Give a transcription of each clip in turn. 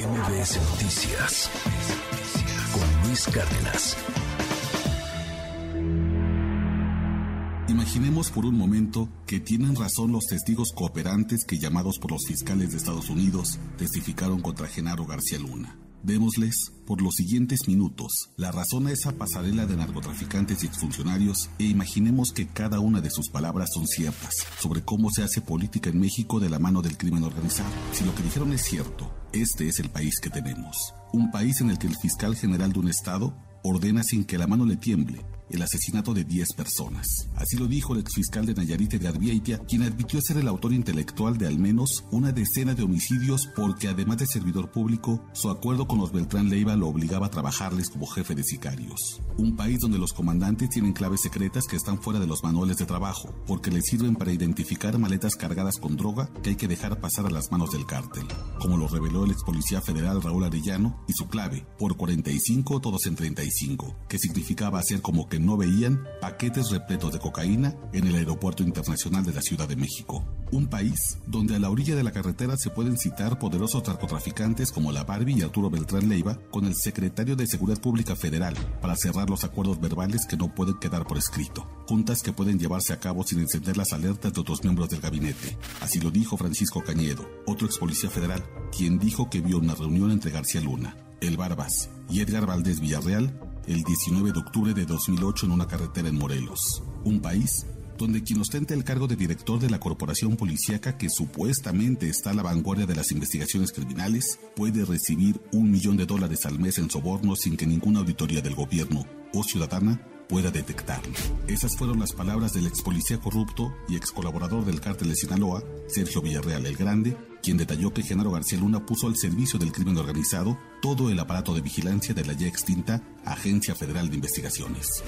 MBS Noticias con Luis Cárdenas. Imaginemos por un momento que tienen razón los testigos cooperantes que llamados por los fiscales de Estados Unidos testificaron contra Genaro García Luna. Démosles, por los siguientes minutos, la razón a esa pasarela de narcotraficantes y exfuncionarios e imaginemos que cada una de sus palabras son ciertas sobre cómo se hace política en México de la mano del crimen organizado. Si lo que dijeron es cierto, este es el país que tenemos. Un país en el que el fiscal general de un estado ordena sin que la mano le tiemble el asesinato de 10 personas. Así lo dijo el exfiscal de Nayarit de Arbiaitia, quien admitió ser el autor intelectual de al menos una decena de homicidios porque además de servidor público, su acuerdo con los Beltrán Leiva lo obligaba a trabajarles como jefe de sicarios. Un país donde los comandantes tienen claves secretas que están fuera de los manuales de trabajo, porque les sirven para identificar maletas cargadas con droga que hay que dejar pasar a las manos del cártel, como lo reveló el ex policía federal Raúl Arellano y su clave, por 45 todos en 35, que significaba hacer como que no veían paquetes repletos de cocaína en el Aeropuerto Internacional de la Ciudad de México. Un país donde a la orilla de la carretera se pueden citar poderosos narcotraficantes como la Barbie y Arturo Beltrán Leiva con el secretario de Seguridad Pública Federal para cerrar los acuerdos verbales que no pueden quedar por escrito. Juntas que pueden llevarse a cabo sin encender las alertas de otros miembros del gabinete. Así lo dijo Francisco Cañedo, otro ex policía federal, quien dijo que vio una reunión entre García Luna, el Barbas y Edgar Valdés Villarreal el 19 de octubre de 2008 en una carretera en Morelos, un país donde quien ostenta el cargo de director de la corporación policíaca que supuestamente está a la vanguardia de las investigaciones criminales puede recibir un millón de dólares al mes en sobornos sin que ninguna auditoría del gobierno o ciudadana pueda detectarlo. Esas fueron las palabras del ex policía corrupto y ex colaborador del cártel de Sinaloa, Sergio Villarreal el Grande, quien detalló que Genaro García Luna puso al servicio del crimen organizado todo el aparato de vigilancia de la ya extinta Agencia Federal de Investigaciones.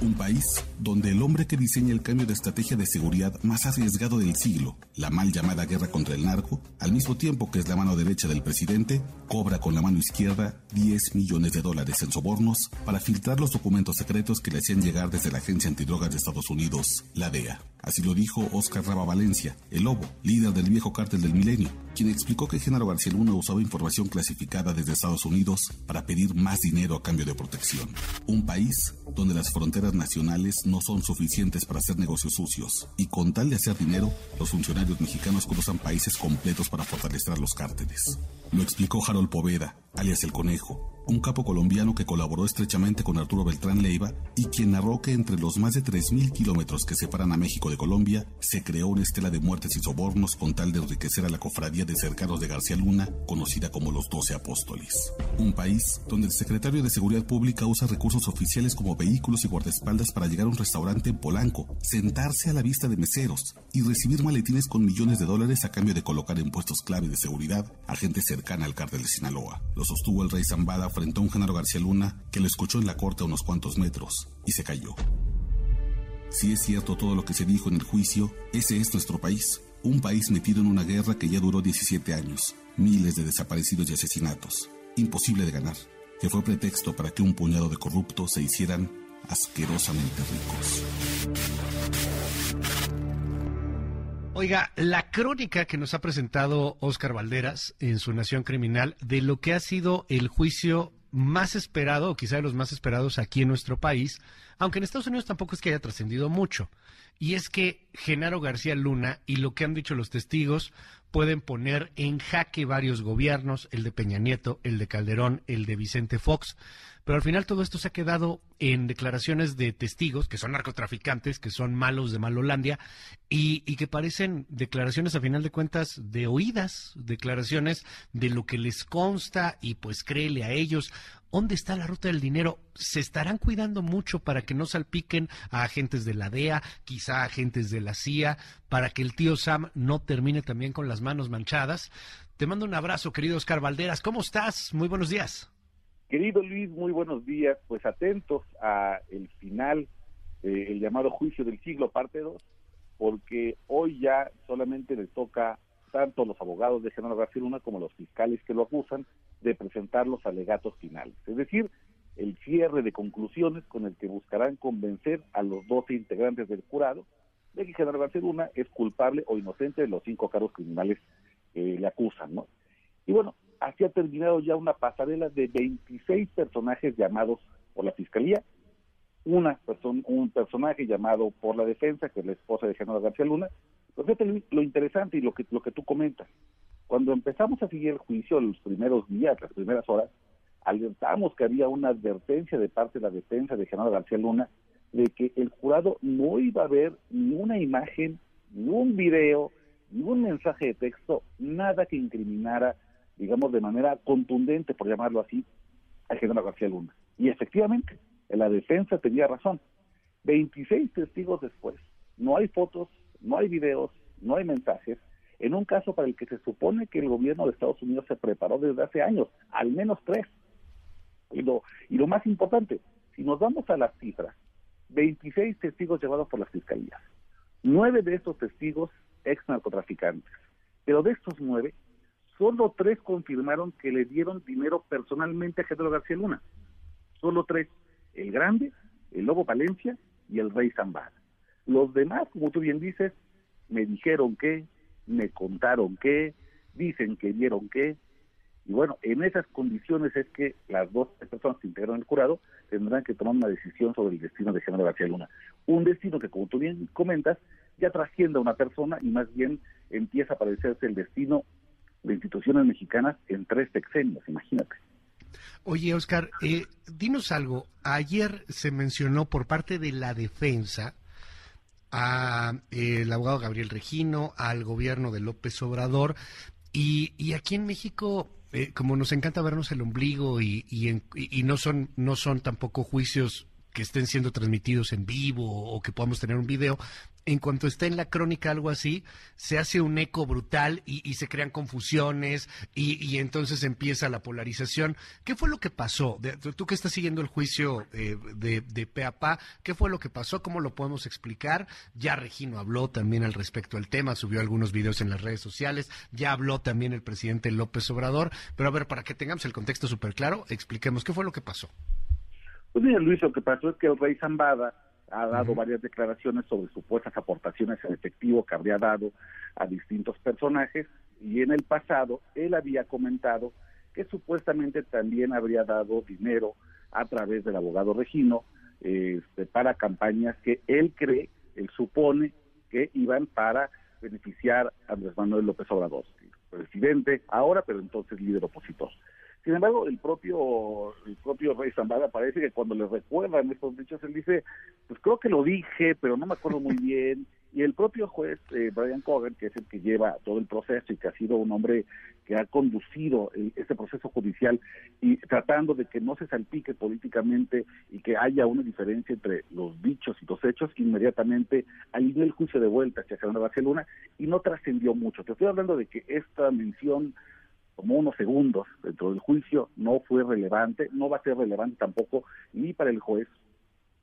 Un país donde el hombre que diseña el cambio de estrategia de seguridad más arriesgado del siglo, la mal llamada guerra contra el narco, al mismo tiempo que es la mano derecha del presidente, cobra con la mano izquierda 10 millones de dólares en sobornos para filtrar los documentos secretos que le hacían llegar desde la Agencia Antidrogas de Estados Unidos, la DEA. Así lo dijo Oscar Raba Valencia, el lobo, líder del viejo cártel del milenio, quien explicó que Genaro García Luna usaba información clasificada desde Estados Unidos para pedir más dinero a cambio de protección. Un país donde las fronteras nacionales no son suficientes para hacer negocios sucios, y con tal de hacer dinero, los funcionarios mexicanos cruzan países completos para fortalecer los cárteles. Lo explicó Harold Poveda, alias el Conejo, un capo colombiano que colaboró estrechamente con Arturo Beltrán Leiva y quien narró que entre los más de 3.000 kilómetros que separan a México de Colombia, se creó una estela de muertes y sobornos con tal de enriquecer a la cofradía de cercanos de García Luna, conocida como los Doce Apóstoles. Un país donde el secretario de Seguridad Pública usa recursos oficiales como vehículos y guardaespaldas para llegar a un restaurante en Polanco, sentarse a la vista de meseros y recibir maletines con millones de dólares a cambio de colocar en puestos clave de seguridad a gente cercana al cártel de Sinaloa. Lo sostuvo el rey Zambada frente a un Genaro García Luna que lo escuchó en la corte a unos cuantos metros y se cayó. Si es cierto todo lo que se dijo en el juicio, ese es nuestro país, un país metido en una guerra que ya duró 17 años, miles de desaparecidos y asesinatos, imposible de ganar, que fue pretexto para que un puñado de corruptos se hicieran asquerosamente ricos. Oiga, la crónica que nos ha presentado Oscar Valderas en su Nación Criminal de lo que ha sido el juicio más esperado, o quizá de los más esperados aquí en nuestro país, aunque en Estados Unidos tampoco es que haya trascendido mucho. Y es que Genaro García Luna y lo que han dicho los testigos pueden poner en jaque varios gobiernos, el de Peña Nieto, el de Calderón, el de Vicente Fox. Pero al final todo esto se ha quedado en declaraciones de testigos, que son narcotraficantes, que son malos de Malolandia, y, y que parecen declaraciones a final de cuentas de oídas, declaraciones de lo que les consta y pues créele a ellos. ¿Dónde está la ruta del dinero? ¿Se estarán cuidando mucho para que no salpiquen a agentes de la DEA, quizá agentes de la CIA, para que el tío Sam no termine también con las manos manchadas? Te mando un abrazo, querido Oscar Valderas. ¿Cómo estás? Muy buenos días. Querido Luis, muy buenos días. Pues atentos a el final, eh, el llamado juicio del siglo, parte 2, porque hoy ya solamente le toca tanto a los abogados de Genaro García Luna como a los fiscales que lo acusan de presentar los alegatos finales. Es decir, el cierre de conclusiones con el que buscarán convencer a los 12 integrantes del jurado de que Genaro García Luna es culpable o inocente de los cinco cargos criminales que le acusan, ¿no? Y bueno, así ha terminado ya una pasarela de 26 personajes llamados por la Fiscalía, una persona, un personaje llamado por la defensa, que es la esposa de Genaro García Luna. Fíjate lo interesante y lo que, lo que tú comentas. Cuando empezamos a seguir el juicio, los primeros días, las primeras horas, alertamos que había una advertencia de parte de la defensa de Genaro García Luna de que el jurado no iba a ver ni una imagen, ni un video, ni un mensaje de texto, nada que incriminara, digamos, de manera contundente, por llamarlo así, a Genaro García Luna. Y efectivamente, la defensa tenía razón. 26 testigos después, no hay fotos, no hay videos, no hay mensajes, en un caso para el que se supone que el gobierno de Estados Unidos se preparó desde hace años, al menos tres. Y lo, y lo más importante, si nos vamos a las cifras, 26 testigos llevados por las fiscalías, nueve de estos testigos ex narcotraficantes, pero de estos nueve, solo tres confirmaron que le dieron dinero personalmente a Genaro García Luna. Solo tres, el Grande, el Lobo Valencia y el Rey Zambada. Los demás, como tú bien dices, me dijeron que, me contaron que, dicen que vieron que, y bueno, en esas condiciones es que las dos personas que integraron el jurado tendrán que tomar una decisión sobre el destino de Genaro García Luna. Un destino que, como tú bien comentas, ya trasciende a una persona y más bien empieza a parecerse el destino de instituciones mexicanas en tres sexenios, imagínate. Oye, Oscar, eh, dinos algo. Ayer se mencionó por parte de la defensa a el abogado Gabriel Regino, al gobierno de López Obrador, y, y aquí en México eh, como nos encanta vernos el ombligo y, y, no son no son tampoco juicios que estén siendo transmitidos en vivo o que podamos tener un video, en cuanto está en la crónica algo así, se hace un eco brutal y, se crean confusiones y, entonces empieza la polarización. ¿Qué fue lo que pasó? tú que estás siguiendo el juicio eh, de, de ¿qué fue lo que pasó? ¿Cómo lo podemos explicar? Ya Regino habló también al respecto al tema, subió algunos videos en las redes sociales, ya habló también el presidente López Obrador, pero a ver, para que tengamos el contexto súper claro, expliquemos qué fue lo que pasó. Pues mira, Luis, lo que pasó es que el rey Zambada ha dado varias declaraciones sobre supuestas aportaciones en efectivo que habría dado a distintos personajes y en el pasado él había comentado que supuestamente también habría dado dinero a través del abogado Regino este, para campañas que él cree, él supone que iban para beneficiar a Andrés Manuel López Obrador, presidente ahora, pero entonces líder opositor. Sin embargo, el propio el propio Rey Zambada parece que cuando le recuerdan estos dichos, él dice, pues creo que lo dije, pero no me acuerdo muy bien. Y el propio juez eh, Brian Cogan, que es el que lleva todo el proceso y que ha sido un hombre que ha conducido este proceso judicial y tratando de que no se salpique políticamente y que haya una diferencia entre los dichos y los hechos, inmediatamente alineó el juicio de vuelta hacia Fernando Barcelona y no trascendió mucho. Te estoy hablando de que esta mención como unos segundos dentro del juicio, no fue relevante, no va a ser relevante tampoco ni para el juez,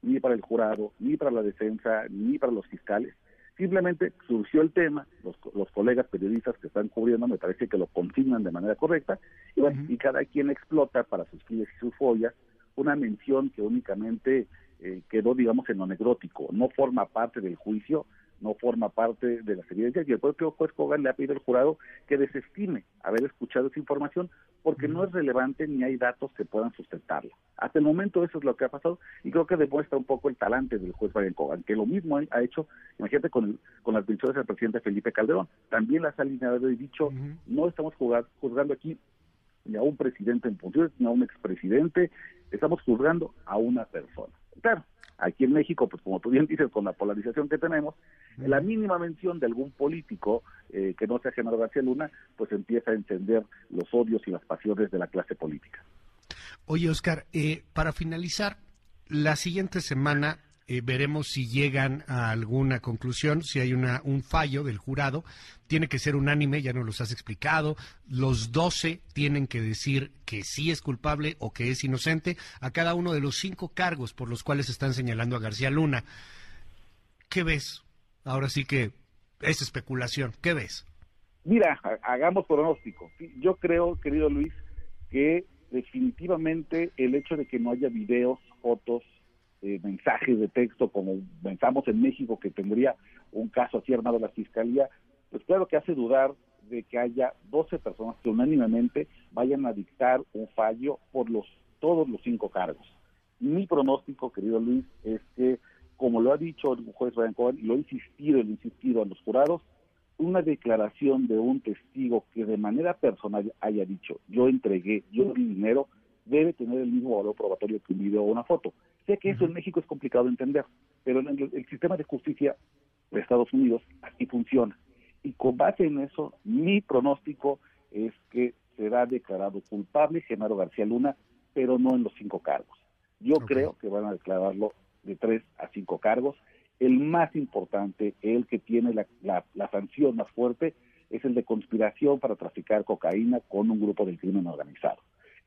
ni para el jurado, ni para la defensa, ni para los fiscales. Simplemente surgió el tema, los, los colegas periodistas que están cubriendo me parece que lo consignan de manera correcta, y, cada quien explota para sus files y sus follas una mención que únicamente eh, quedó, digamos, en lo anecdótico, no forma parte del juicio, no forma parte de las evidencias y el propio juez Kogan le ha pedido al jurado que desestime haber escuchado esa información porque no es relevante ni hay datos que puedan sustentarla. Hasta el momento eso es lo que ha pasado y creo que demuestra un poco el talante del juez Brian Kogan, que lo mismo ha hecho, imagínate, con, con las decisiones del presidente Felipe Calderón. También las ha alineado y dicho, no estamos juzgando aquí ni a un presidente en funciones, ni a un expresidente, estamos juzgando a una persona. Claro, Aquí en México, pues como tú bien dices, con la polarización que tenemos, la mínima mención de algún político eh, que no sea Genaro García Luna, pues empieza a encender los odios y las pasiones de la clase política. Oye, Oscar, eh, para finalizar, la siguiente semana eh, veremos si llegan a alguna conclusión, si hay una, un fallo del jurado. Tiene que ser unánime, ya nos los has explicado. Los 12 tienen que decir que sí es culpable o que es inocente a cada uno de los cinco cargos por los cuales están señalando a García Luna. ¿Qué ves? Ahora sí que es especulación. ¿Qué ves? Mira, hagamos pronóstico. Yo creo, querido Luis, que definitivamente el hecho de que no haya videos, fotos, eh, mensajes de texto como pensamos en México que tendría un caso así armado la fiscalía, pues claro que hace dudar de que haya 12 personas que unánimemente vayan a dictar un fallo por los todos los cinco cargos. Mi pronóstico, querido Luis, es que, como lo ha dicho el juez Ryan Cohen, y lo ha insistido, lo ha insistido a los jurados, una declaración de un testigo que de manera personal haya dicho, yo entregué, yo di dinero, debe tener el mismo valor probatorio que un video o una foto. Sé que eso en México es complicado de entender, pero en el, sistema de justicia de Estados Unidos así funciona. Y con base en eso, mi pronóstico es que será declarado culpable Genaro García Luna, pero no en los cinco cargos. Yo creo que van a declararlo de tres a cinco cargos. El más importante, el que tiene la, la sanción más fuerte, es el de conspiración para traficar cocaína con un grupo del crimen organizado.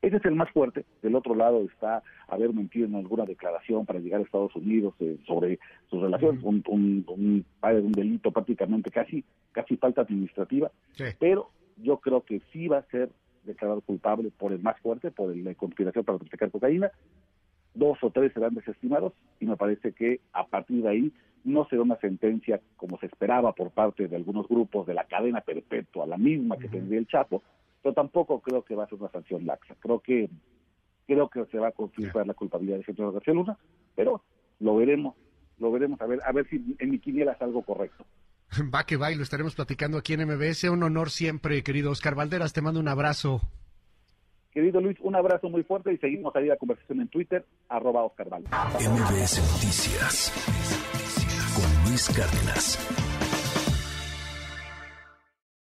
Ese es el más fuerte. Del otro lado está haber mentido en alguna declaración para llegar a Estados Unidos eh, sobre sus relaciones, un, un, un, delito prácticamente casi, casi falta administrativa. Pero yo creo que sí va a ser declarado culpable por el más fuerte, por la conspiración para traficar cocaína. Dos o tres serán desestimados y me parece que a partir de ahí no será una sentencia como se esperaba por parte de algunos grupos de la cadena perpetua, la misma que tendría el Chapo, pero tampoco creo que va a ser una sanción laxa. Creo que creo que se va a confirmar la culpabilidad de Jesús García Luna, pero lo veremos, lo veremos a ver, a ver si en mi quiniela es algo correcto. Va que va y lo estaremos platicando aquí en MBS. Un honor siempre, querido Oscar Valderas. Te mando un abrazo. Querido Luis, un abrazo muy fuerte y seguimos ahí la conversación en Twitter, arroba Oscar Valderas. MBS Noticias con Luis Cárdenas.